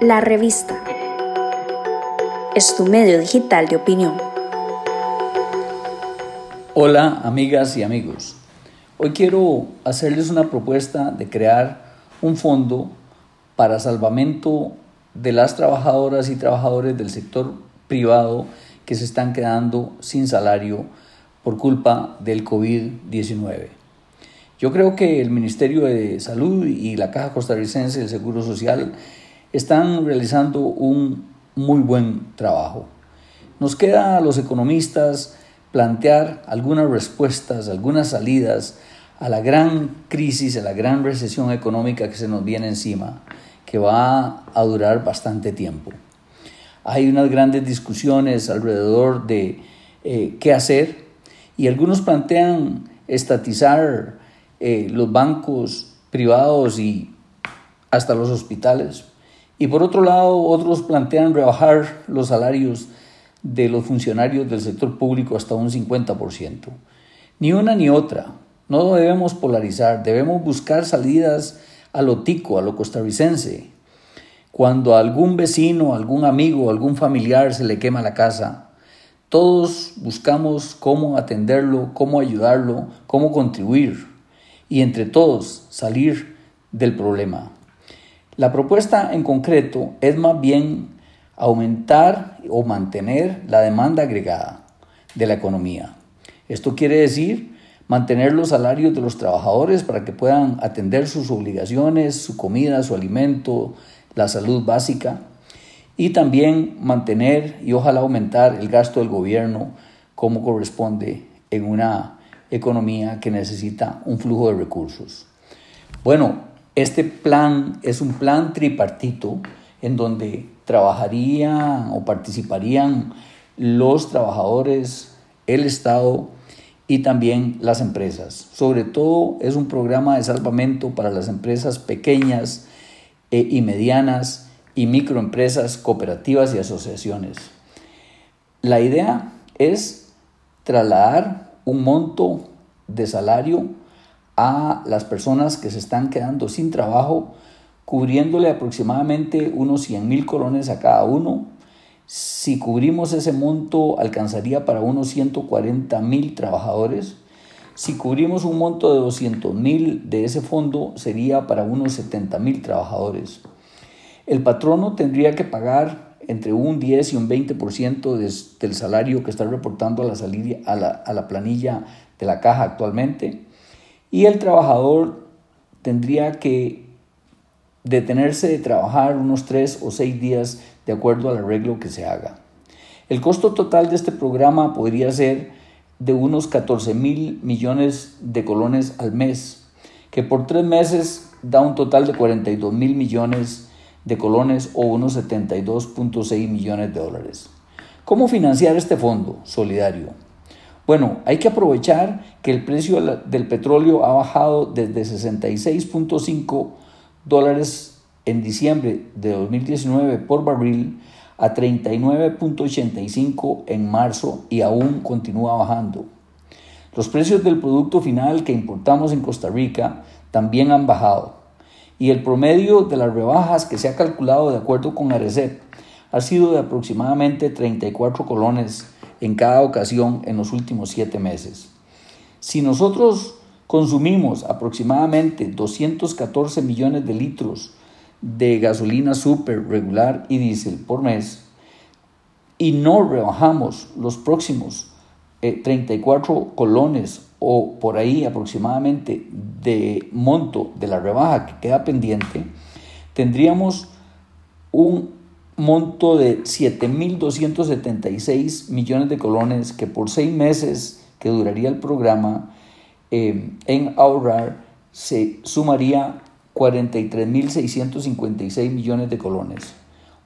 La revista es tu medio digital de opinión. Hola amigas y amigos. Hoy quiero hacerles una propuesta de crear un fondo para salvamento de las trabajadoras y trabajadores del sector privado que se están quedando sin salario por culpa del COVID-19. Yo creo que el Ministerio de Salud y la Caja Costarricense del Seguro Social están realizando un muy buen trabajo. Nos queda a los economistas plantear algunas respuestas, algunas salidas a la gran crisis, a la gran recesión económica que se nos viene encima, que va a durar bastante tiempo. Hay unas grandes discusiones alrededor de eh, qué hacer y algunos plantean estatizar eh, los bancos privados y hasta los hospitales. Y por otro lado, otros plantean rebajar los salarios de los funcionarios del sector público hasta un 50%. Ni una ni otra. No debemos polarizar, debemos buscar salidas a lo tico, a lo costarricense. Cuando a algún vecino, algún amigo, algún familiar se le quema la casa, todos buscamos cómo atenderlo, cómo ayudarlo, cómo contribuir y entre todos salir del problema. La propuesta en concreto es más bien aumentar o mantener la demanda agregada de la economía. Esto quiere decir mantener los salarios de los trabajadores para que puedan atender sus obligaciones, su comida, su alimento, la salud básica y también mantener y ojalá aumentar el gasto del gobierno como corresponde en una economía que necesita un flujo de recursos. Bueno, este plan es un plan tripartito en donde trabajarían o participarían los trabajadores, el Estado y también las empresas. Sobre todo es un programa de salvamento para las empresas pequeñas e y medianas y microempresas, cooperativas y asociaciones. La idea es trasladar un monto de salario a las personas que se están quedando sin trabajo, cubriéndole aproximadamente unos 100 mil colones a cada uno. Si cubrimos ese monto, alcanzaría para unos 140 mil trabajadores. Si cubrimos un monto de 200 mil de ese fondo, sería para unos 70 mil trabajadores. El patrono tendría que pagar entre un 10 y un 20% del salario que está reportando a la, a, la, a la planilla de la caja actualmente y el trabajador tendría que detenerse de trabajar unos tres o seis días de acuerdo al arreglo que se haga. El costo total de este programa podría ser de unos 14 mil millones de colones al mes, que por tres meses da un total de 42 mil millones de colones o unos 72.6 millones de dólares. ¿Cómo financiar este fondo solidario? Bueno, hay que aprovechar que el precio del petróleo ha bajado desde 66.5 dólares en diciembre de 2019 por barril a 39.85 en marzo y aún continúa bajando. Los precios del producto final que importamos en Costa Rica también han bajado y el promedio de las rebajas que se ha calculado de acuerdo con Arecep ha sido de aproximadamente 34 colones en cada ocasión en los últimos siete meses. Si nosotros consumimos aproximadamente 214 millones de litros de gasolina super regular y diésel por mes y no rebajamos los próximos 34 eh, colones o por ahí aproximadamente de monto de la rebaja que queda pendiente, tendríamos un monto de 7.276 millones de colones que por seis meses que duraría el programa eh, en ahorrar se sumaría 43.656 millones de colones,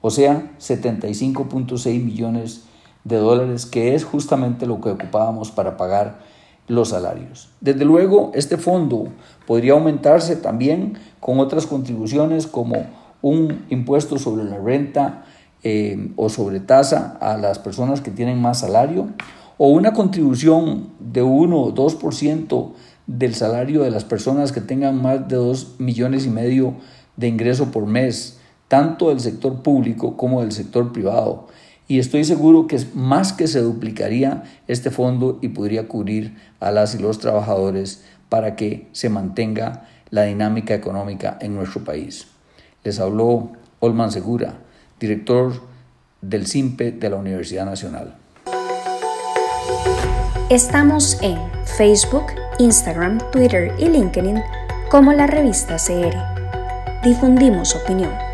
o sea, 75.6 millones de dólares, que es justamente lo que ocupábamos para pagar los salarios. Desde luego, este fondo podría aumentarse también con otras contribuciones como un impuesto sobre la renta eh, o sobre tasa a las personas que tienen más salario o una contribución de 1 o 2% del salario de las personas que tengan más de 2 millones y medio de ingreso por mes, tanto del sector público como del sector privado. Y estoy seguro que más que se duplicaría este fondo y podría cubrir a las y los trabajadores para que se mantenga la dinámica económica en nuestro país. Les habló Olman Segura, director del CIMPE de la Universidad Nacional. Estamos en Facebook, Instagram, Twitter y LinkedIn como la revista CR. Difundimos opinión.